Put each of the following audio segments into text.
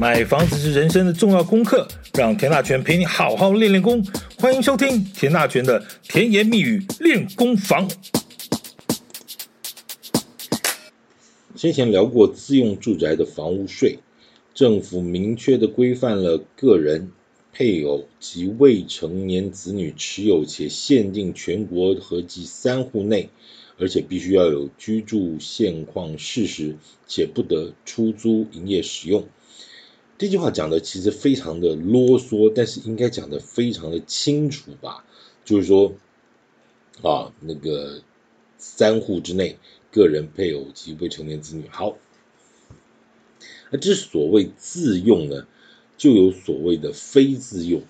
买房子是人生的重要功课，让田大权陪你好好练练功。欢迎收听田大权的甜言蜜语练功房。先前聊过自用住宅的房屋税，政府明确地规范了个人、配偶及未成年子女持有且限定全国合计三户内，而且必须要有居住现况事实，且不得出租营业使用。这句话讲的其实非常的啰嗦，但是应该讲的非常的清楚吧？就是说，啊，那个三户之内，个人、配偶及未成年子女。好，那之所谓自用呢，就有所谓的非自用。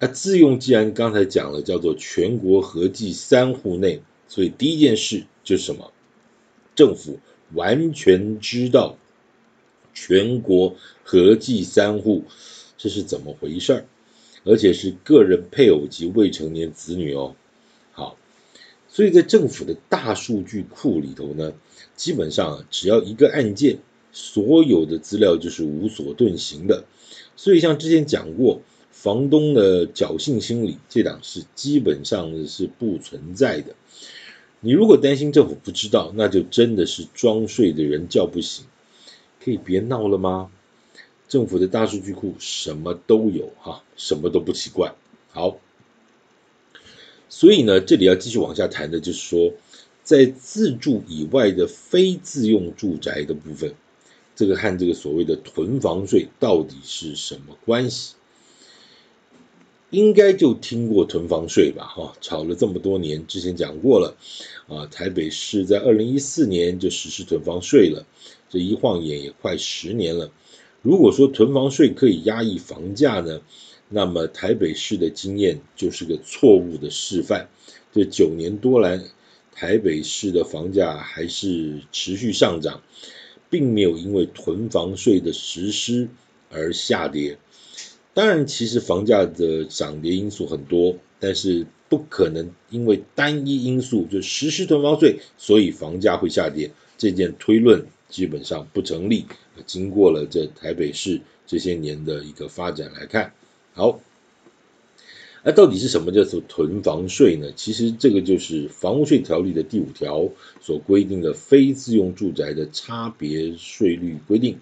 那自用既然刚才讲了，叫做全国合计三户内，所以第一件事就是什么？政府完全知道。全国合计三户，这是怎么回事儿？而且是个人、配偶及未成年子女哦。好，所以在政府的大数据库里头呢，基本上只要一个案件，所有的资料就是无所遁形的。所以像之前讲过，房东的侥幸心理这档事基本上是不存在的。你如果担心政府不知道，那就真的是装睡的人叫不醒。可以别闹了吗？政府的大数据库什么都有哈，什么都不奇怪。好，所以呢，这里要继续往下谈的就是说，在自住以外的非自用住宅的部分，这个和这个所谓的囤房税到底是什么关系？应该就听过囤房税吧？哈，吵了这么多年，之前讲过了啊。台北市在二零一四年就实施囤房税了。这一晃眼也快十年了。如果说囤房税可以压抑房价呢，那么台北市的经验就是个错误的示范。这九年多来，台北市的房价还是持续上涨，并没有因为囤房税的实施而下跌。当然，其实房价的涨跌因素很多，但是不可能因为单一因素就实施囤房税，所以房价会下跌。这件推论。基本上不成立。经过了这台北市这些年的一个发展来看，好，那到底是什么叫做囤房税呢？其实这个就是房屋税条例的第五条所规定的非自用住宅的差别税率规定。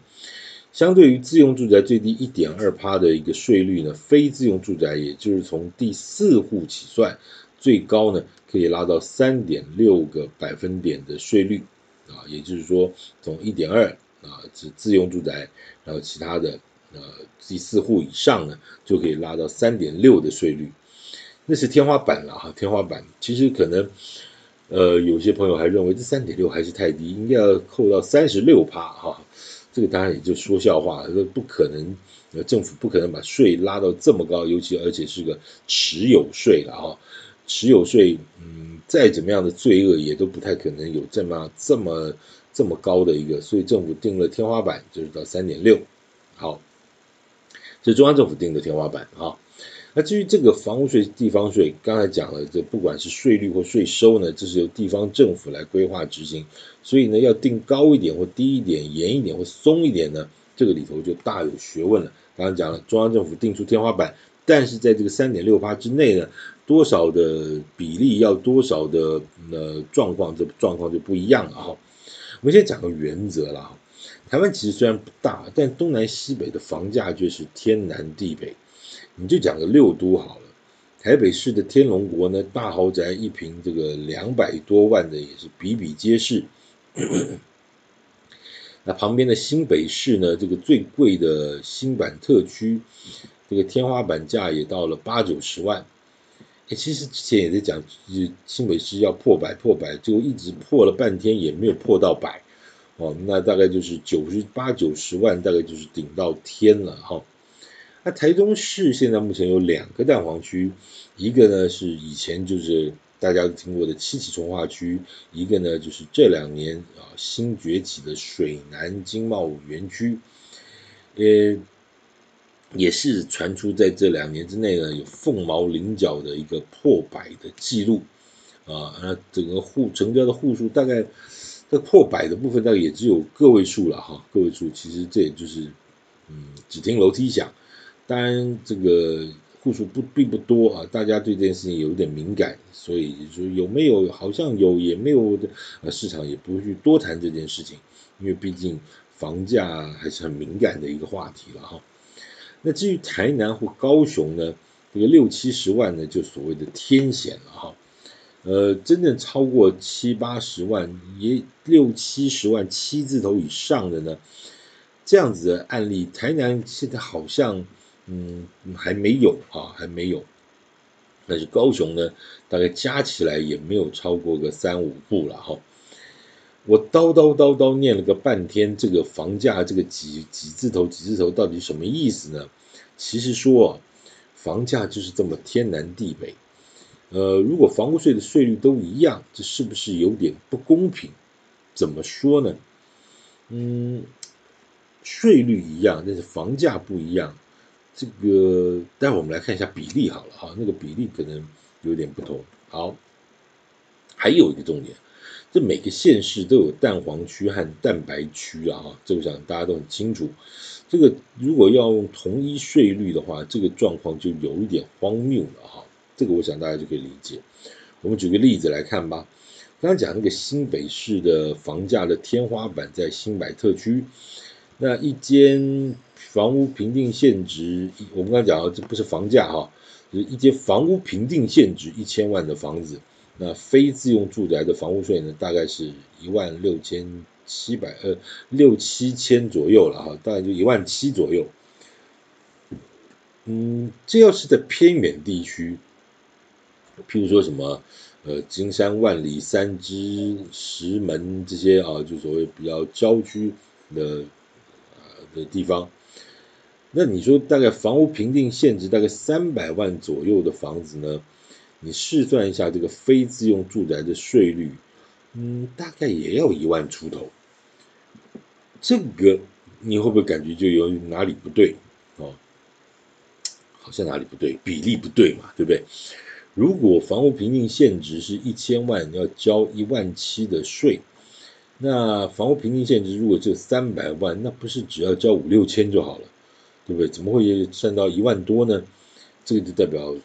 相对于自用住宅最低一点二趴的一个税率呢，非自用住宅也就是从第四户起算，最高呢可以拉到三点六个百分点的税率。啊，也就是说，从一点二啊，是自用住宅，然后其他的呃第四户以上呢，就可以拉到三点六的税率，那是天花板了哈，天花板。其实可能呃有些朋友还认为这三点六还是太低，应该要扣到三十六趴哈。这个当然也就说笑话，说不可能，政府不可能把税拉到这么高，尤其而且是个持有税了哈。持有税，嗯，再怎么样的罪恶也都不太可能有这么这么这么高的一个，所以政府定了天花板，就是到三点六。好，这是中央政府定的天花板啊。那至于这个房屋税、地方税，刚才讲了，这不管是税率或税收呢，这是由地方政府来规划执行，所以呢，要定高一点或低一点、严一点或松一点呢，这个里头就大有学问了。刚刚讲了，中央政府定出天花板。但是在这个三点六趴之内呢，多少的比例要多少的呃状况，这状况就不一样了哈。我们先讲个原则啦。台湾其实虽然不大，但东南西北的房价却是天南地北。你就讲个六都好了，台北市的天龙国呢，大豪宅一坪这个两百多万的也是比比皆是。那旁边的新北市呢，这个最贵的新版特区。这个天花板价也到了八九十万，哎，其实之前也在讲，就新北市要破百破百，就一直破了半天也没有破到百，哦，那大概就是九十八九十万，大概就是顶到天了哈。那台中市现在目前有两个蛋黄区，一个呢是以前就是大家都听过的七期重划区，一个呢就是这两年啊新崛起的水南经贸园区，呃。也是传出在这两年之内呢，有凤毛麟角的一个破百的记录啊，那整个户成交的户数大概这破百的部分大概也只有个位数了哈，个位数其实这也就是嗯，只听楼梯响。当然，这个户数不并不多啊，大家对这件事情有一点敏感，所以说有没有好像有也没有的，呃，市场也不会去多谈这件事情，因为毕竟房价还是很敏感的一个话题了哈。那至于台南或高雄呢，这个六七十万呢，就所谓的天险了哈。呃，真正超过七八十万，也六七十万七字头以上的呢，这样子的案例，台南现在好像嗯还没有啊，还没有。但是高雄呢，大概加起来也没有超过个三五户了哈。我叨叨叨叨念了个半天，这个房价这个几几字头几字头到底什么意思呢？其实说，房价就是这么天南地北。呃，如果房屋税的税率都一样，这是不是有点不公平？怎么说呢？嗯，税率一样，但是房价不一样。这个待会我们来看一下比例好了哈，那个比例可能有点不同。好，还有一个重点，这每个县市都有蛋黄区和蛋白区啊，哈，这我想大家都很清楚。这个如果要用同一税率的话，这个状况就有一点荒谬了哈。这个我想大家就可以理解。我们举个例子来看吧。刚刚讲那个新北市的房价的天花板在新百特区，那一间房屋评定现值，我们刚刚讲这不是房价哈，就是一间房屋评定现值一千万的房子，那非自用住宅的房屋税呢，大概是一万六千七百呃六七千左右了哈，大概就一万七左右。嗯，这要是在偏远地区。譬如说什么，呃，金山万里、三芝、石门这些啊，就所谓比较郊区的啊的地方，那你说大概房屋评定现值大概三百万左右的房子呢，你试算一下这个非自用住宅的税率，嗯，大概也要一万出头，这个你会不会感觉就有哪里不对哦？好像哪里不对，比例不对嘛，对不对？如果房屋评定现值是一千万，要交一万七的税，那房屋评定现值如果只有三百万，那不是只要交五六千就好了，对不对？怎么会算到一万多呢？这个就代表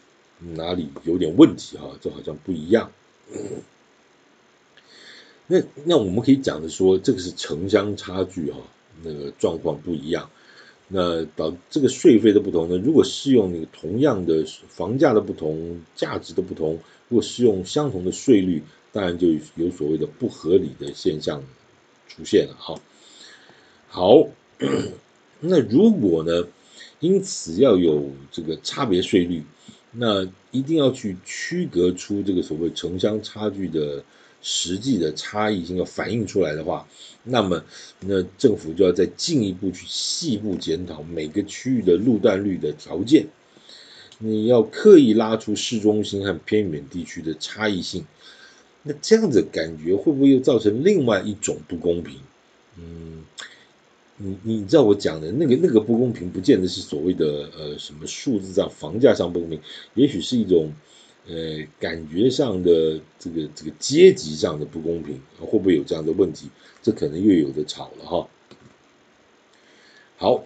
哪里有点问题哈，这好像不一样。那那我们可以讲的说，这个是城乡差距哈，那个状况不一样。那导这个税费的不同呢？如果适用那个同样的房价的不同、价值的不同，如果适用相同的税率，当然就有所谓的不合理的现象出现了。哈，好，那如果呢，因此要有这个差别税率，那一定要去区隔出这个所谓城乡差距的。实际的差异性要反映出来的话，那么那政府就要再进一步去细部检讨每个区域的路段率的条件，你要刻意拉出市中心和偏远地区的差异性，那这样子感觉会不会又造成另外一种不公平？嗯，你你知道我讲的那个那个不公平，不见得是所谓的呃什么数字上房价上不公平，也许是一种。呃，感觉上的这个这个阶级上的不公平，会不会有这样的问题？这可能又有的吵了哈。好，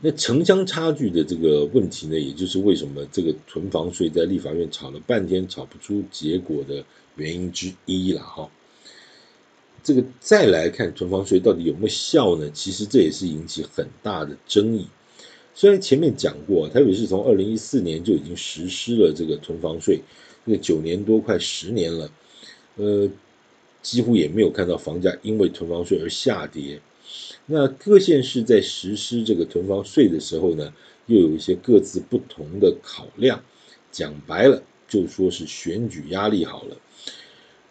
那城乡差距的这个问题呢，也就是为什么这个囤房税在立法院吵了半天吵不出结果的原因之一了哈。这个再来看囤房税到底有没有效呢？其实这也是引起很大的争议。虽然前面讲过，台北市从二零一四年就已经实施了这个囤房税，这个九年多快十年了，呃，几乎也没有看到房价因为囤房税而下跌。那各县市在实施这个囤房税的时候呢，又有一些各自不同的考量。讲白了，就说是选举压力好了。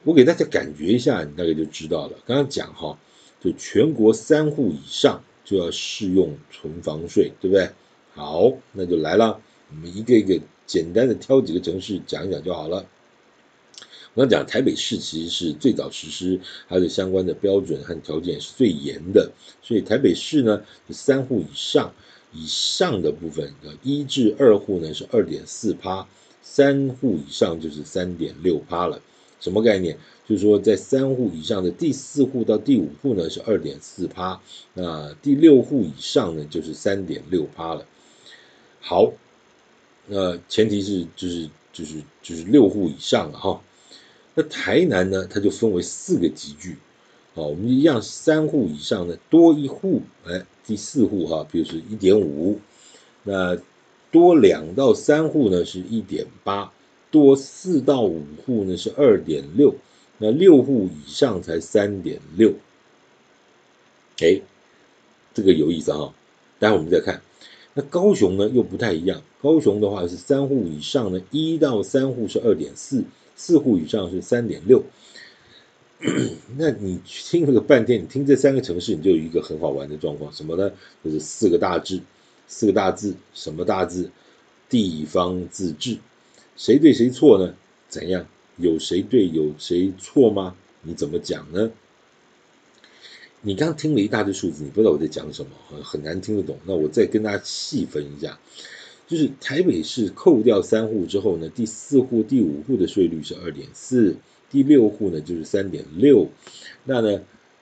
我给大家感觉一下，你大概就知道了。刚刚讲哈，就全国三户以上。就要适用囤房税，对不对？好，那就来了，我们一个一个简单的挑几个城市讲一讲就好了。我刚讲台北市其实是最早实施，它的相关的标准和条件是最严的，所以台北市呢，三户以上以上的部分，一至二户呢是二点四趴，三户以上就是三点六趴了。什么概念？就是说在三户以上的第四户到第五户呢是二点四趴，那第六户以上呢就是三点六趴了。好，那前提是就是就是就是六户以上了哈。那台南呢，它就分为四个集聚，好，我们一样三户以上呢多一户，哎，第四户哈，比如说一点五，那多两到三户呢是一点八，多四到五户呢是二点六。那六户以上才三点六，哎，这个有意思哈。待会我们再看。那高雄呢又不太一样，高雄的话是三户以上呢，一到三户是二点四，四户以上是三点六。那你听了个半天，你听这三个城市，你就有一个很好玩的状况，什么呢？就是四个大字，四个大字，什么大字？地方自治，谁对谁错呢？怎样？有谁对有谁错吗？你怎么讲呢？你刚听了一大堆数字，你不知道我在讲什么，很难听得懂。那我再跟大家细分一下，就是台北市扣掉三户之后呢，第四户、第五户的税率是二点四，第六户呢就是三点六。那呢，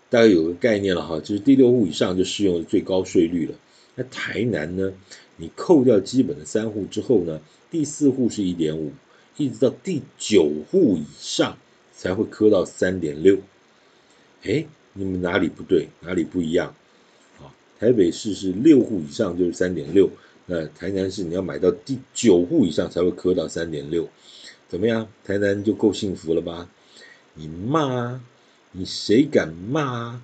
大概有个概念了哈，就是第六户以上就适用最高税率了。那台南呢，你扣掉基本的三户之后呢，第四户是一点五。一直到第九户以上才会磕到三点六，哎，你们哪里不对？哪里不一样？啊，台北市是六户以上就是三点六，那台南市你要买到第九户以上才会磕到三点六，怎么样？台南就够幸福了吧？你骂啊，你谁敢骂啊？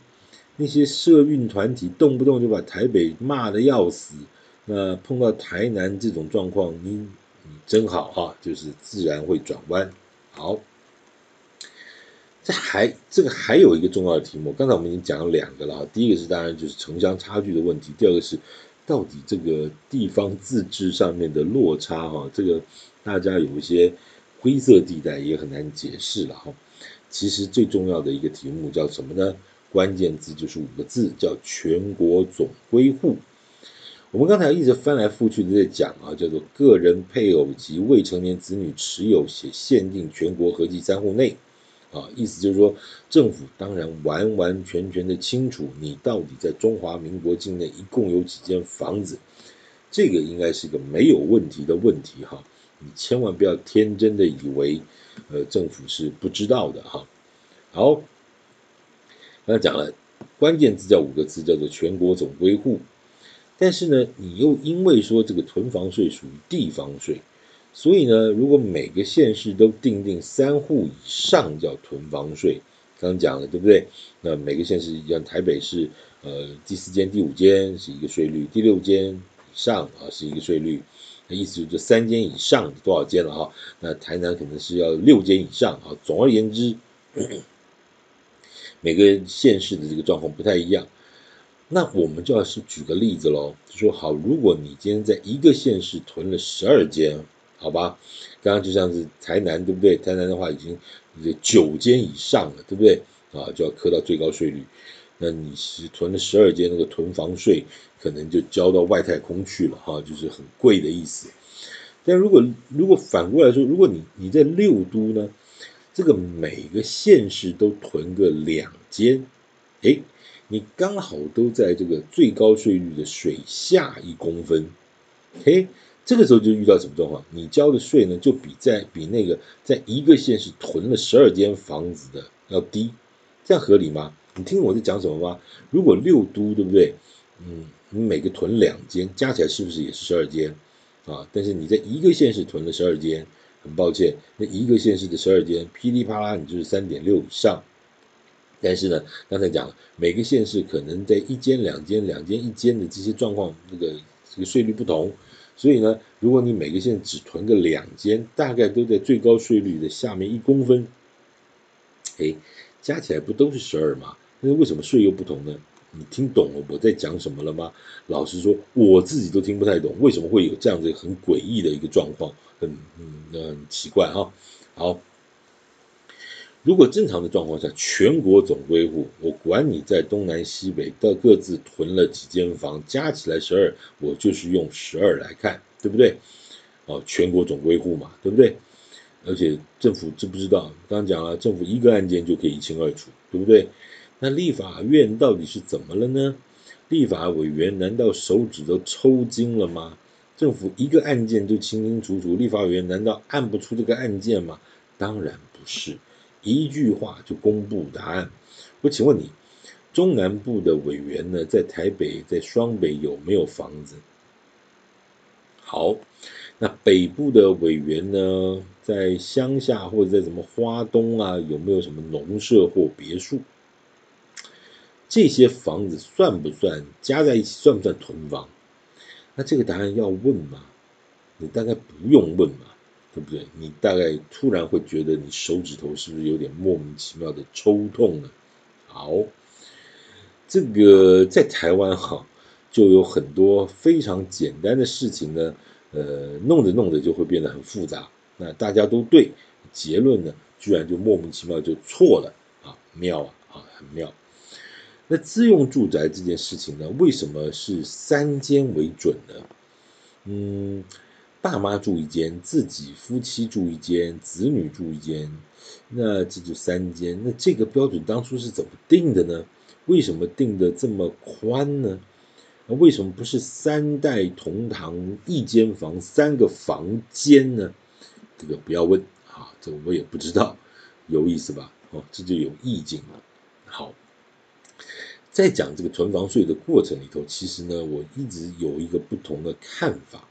那些社运团体动不动就把台北骂的要死，那碰到台南这种状况，你。真好哈，就是自然会转弯。好，这还这个还有一个重要的题目，刚才我们已经讲了两个了哈。第一个是当然就是城乡差距的问题，第二个是到底这个地方自治上面的落差哈，这个大家有一些灰色地带也很难解释了哈。其实最重要的一个题目叫什么呢？关键字就是五个字，叫全国总归户。我们刚才一直翻来覆去的在讲啊，叫做个人配偶及未成年子女持有且限定全国合计三户内，啊，意思就是说政府当然完完全全的清楚你到底在中华民国境内一共有几间房子，这个应该是一个没有问题的问题哈，你千万不要天真的以为呃政府是不知道的哈。好，刚才讲了关键字叫五个字，叫做全国总归户。但是呢，你又因为说这个囤房税属于地方税，所以呢，如果每个县市都定定三户以上叫囤房税，刚刚讲了对不对？那每个县市一样，台北市呃第四间、第五间是一个税率，第六间以上啊是一个税率，那意思就是三间以上多少间了哈？那台南可能是要六间以上啊。总而言之，每个县市的这个状况不太一样。那我们就要是举个例子喽，就说好，如果你今天在一个县市囤了十二间，好吧？刚刚就像是台南，对不对？台南的话已经九间以上了，对不对？啊，就要课到最高税率。那你是囤了十二间，那个囤房税可能就交到外太空去了，哈，就是很贵的意思。但如果如果反过来说，如果你你在六都呢，这个每个县市都囤个两间，诶你刚好都在这个最高税率的水下一公分，嘿，这个时候就遇到什么状况？你交的税呢，就比在比那个在一个县市囤了十二间房子的要低，这样合理吗？你听我在讲什么吗？如果六都对不对？嗯，你每个囤两间，加起来是不是也是十二间啊？但是你在一个县市囤了十二间，很抱歉，那一个县市的十二间噼里啪啦，你就是三点六以上。但是呢，刚才讲了，每个县市可能在一间、两间、两间、一间的这些状况，那个这个税率不同，所以呢，如果你每个县只囤个两间，大概都在最高税率的下面一公分，哎，加起来不都是十二吗？那为什么税又不同呢？你听懂了我在讲什么了吗？老实说，我自己都听不太懂，为什么会有这样子很诡异的一个状况，很嗯很奇怪哈。好。如果正常的状况下，全国总归户，我管你在东南西北到各自囤了几间房，加起来十二，我就是用十二来看，对不对？哦，全国总归户嘛，对不对？而且政府知不知道？刚刚讲了，政府一个案件就可以一清二楚，对不对？那立法院到底是怎么了呢？立法委员难道手指都抽筋了吗？政府一个案件就清清楚楚，立法委员难道按不出这个案件吗？当然不是，一句话就公布答案。我请问你，中南部的委员呢，在台北、在双北有没有房子？好，那北部的委员呢，在乡下或者在什么花东啊，有没有什么农舍或别墅？这些房子算不算加在一起？算不算囤房？那这个答案要问吗？你大概不用问嘛，对不对？你大概突然会觉得你手指头是不是有点莫名其妙的抽痛呢？好，这个在台湾哈，就有很多非常简单的事情呢，呃，弄着弄着就会变得很复杂。那大家都对，结论呢，居然就莫名其妙就错了啊，妙啊，啊，很妙。那自用住宅这件事情呢，为什么是三间为准呢？嗯，爸妈住一间，自己夫妻住一间，子女住一间，那这就三间。那这个标准当初是怎么定的呢？为什么定的这么宽呢？那为什么不是三代同堂一间房三个房间呢？这个不要问啊，这我也不知道，有意思吧？哦，这就有意境了。好。在讲这个囤房税的过程里头，其实呢，我一直有一个不同的看法，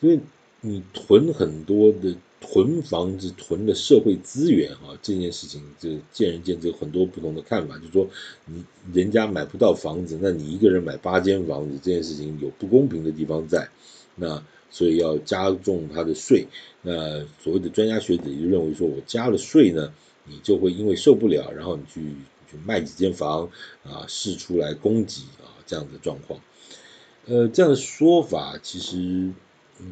因为你囤很多的囤房子、囤的社会资源啊，这件事情就见仁见智，很多不同的看法。就是说，你人家买不到房子，那你一个人买八间房子，这件事情有不公平的地方在，那所以要加重他的税。那所谓的专家学者就认为说，我加了税呢，你就会因为受不了，然后你去。去卖几间房啊，释出来供给啊，这样的状况，呃，这样的说法其实，嗯，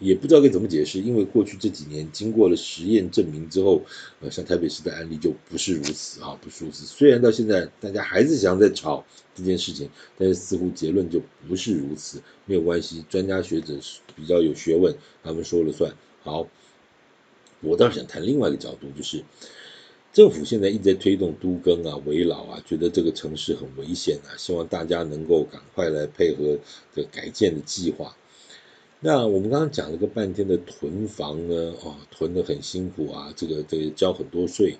也不知道该怎么解释，因为过去这几年经过了实验证明之后，呃，像台北市的案例就不是如此啊，不是如此。虽然到现在大家还是想在吵这件事情，但是似乎结论就不是如此。没有关系，专家学者是比较有学问，他们说了算。好，我倒是想谈另外一个角度，就是。政府现在一直在推动都更啊、危老啊，觉得这个城市很危险啊，希望大家能够赶快来配合这改建的计划。那我们刚刚讲了个半天的囤房呢，哦，囤得很辛苦啊，这个这个交很多税。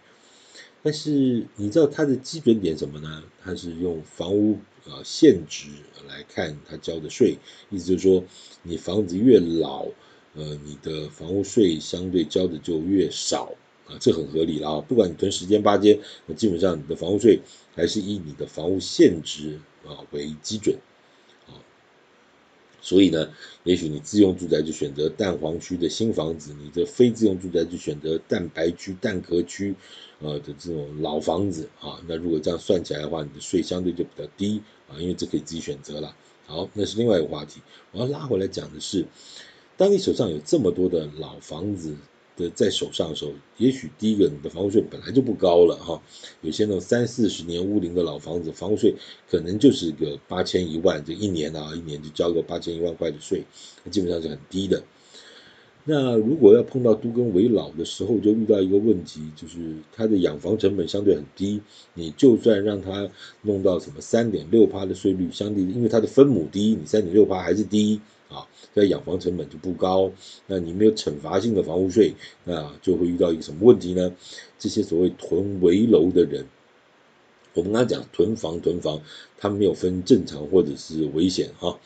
但是你知道它的基准点什么呢？它是用房屋啊现值来看它交的税，意思就是说，你房子越老，呃，你的房屋税相对交的就越少。啊，这很合理了啊！不管你囤十间八间，那基本上你的房屋税还是以你的房屋现值啊为基准。所以呢，也许你自用住宅就选择蛋黄区的新房子，你的非自用住宅就选择蛋白区、蛋壳区呃的这种老房子啊。那如果这样算起来的话，你的税相对就比较低啊，因为这可以自己选择了。好，那是另外一个话题。我要拉回来讲的是，当你手上有这么多的老房子。的在手上的时候，也许第一个你的房屋税本来就不高了哈，有些那种三四十年屋龄的老房子，房屋税可能就是个八千一万，这一年啊，一年就交个八千一万块的税，基本上是很低的。那如果要碰到都更危老的时候，就遇到一个问题，就是它的养房成本相对很低，你就算让它弄到什么三点六趴的税率，相对因为它的分母低，你三点六趴还是低。啊，这养房成本就不高，那你没有惩罚性的房屋税，那就会遇到一个什么问题呢？这些所谓囤危楼的人，我们刚才讲囤房囤房，他们没有分正常或者是危险哈。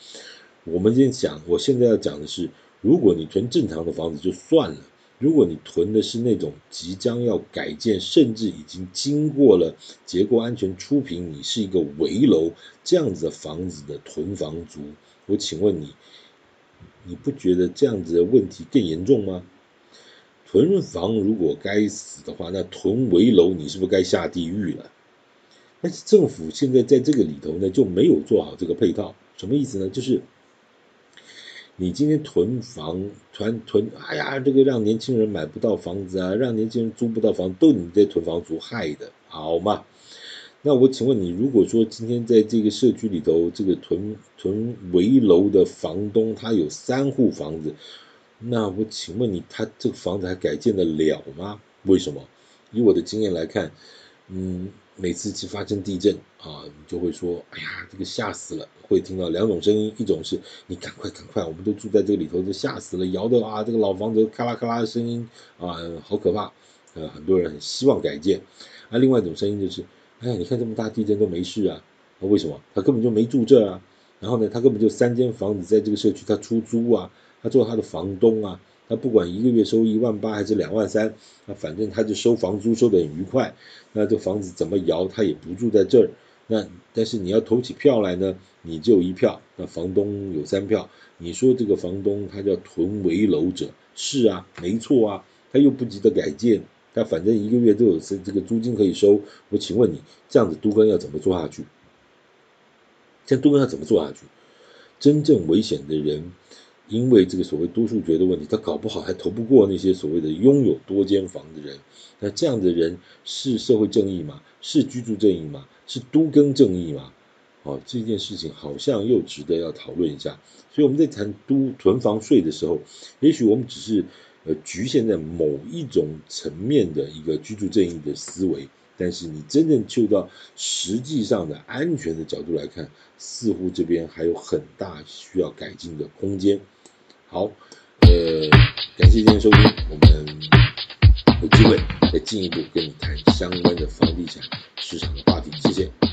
我们今天讲，我现在要讲的是，如果你囤正常的房子就算了，如果你囤的是那种即将要改建，甚至已经经过了结构安全初评，你是一个危楼这样子的房子的囤房族，我请问你。你不觉得这样子的问题更严重吗？囤房如果该死的话，那囤危楼你是不是该下地狱了？但是政府现在在这个里头呢，就没有做好这个配套，什么意思呢？就是你今天囤房囤囤，哎呀，这个让年轻人买不到房子啊，让年轻人租不到房，都你这囤房族害的，好吗？那我请问你，如果说今天在这个社区里头，这个囤囤围楼的房东他有三户房子，那我请问你，他这个房子还改建得了吗？为什么？以我的经验来看，嗯，每次去发生地震啊，你就会说，哎呀，这个吓死了。会听到两种声音，一种是你赶快赶快，我们都住在这里头，都吓死了，摇的啊，这个老房子咔啦咔啦的声音啊，好可怕。呃，很多人很希望改建。那、啊、另外一种声音就是，哎呀，你看这么大地震都没事啊，那为什么？他根本就没住这啊。然后呢，他根本就三间房子在这个社区，他出租啊。他做他的房东啊，他不管一个月收一万八还是两万三，那反正他就收房租收得很愉快。那这房子怎么摇，他也不住在这儿。那但是你要投起票来呢，你就一票，那房东有三票。你说这个房东他叫囤危楼者，是啊，没错啊，他又不急着改建，他反正一个月都有这这个租金可以收。我请问你，这样子都更要怎么做下去？这都更要怎么做下去？真正危险的人。因为这个所谓多数决的问题，他搞不好还投不过那些所谓的拥有多间房的人。那这样的人是社会正义吗？是居住正义吗？是都更正义吗？哦，这件事情好像又值得要讨论一下。所以我们在谈都囤房税的时候，也许我们只是呃局限在某一种层面的一个居住正义的思维。但是你真正就到实际上的安全的角度来看，似乎这边还有很大需要改进的空间。好，呃，感谢今天收听，我们有机会再进一步跟你谈相关的房地产市场的话题，谢谢。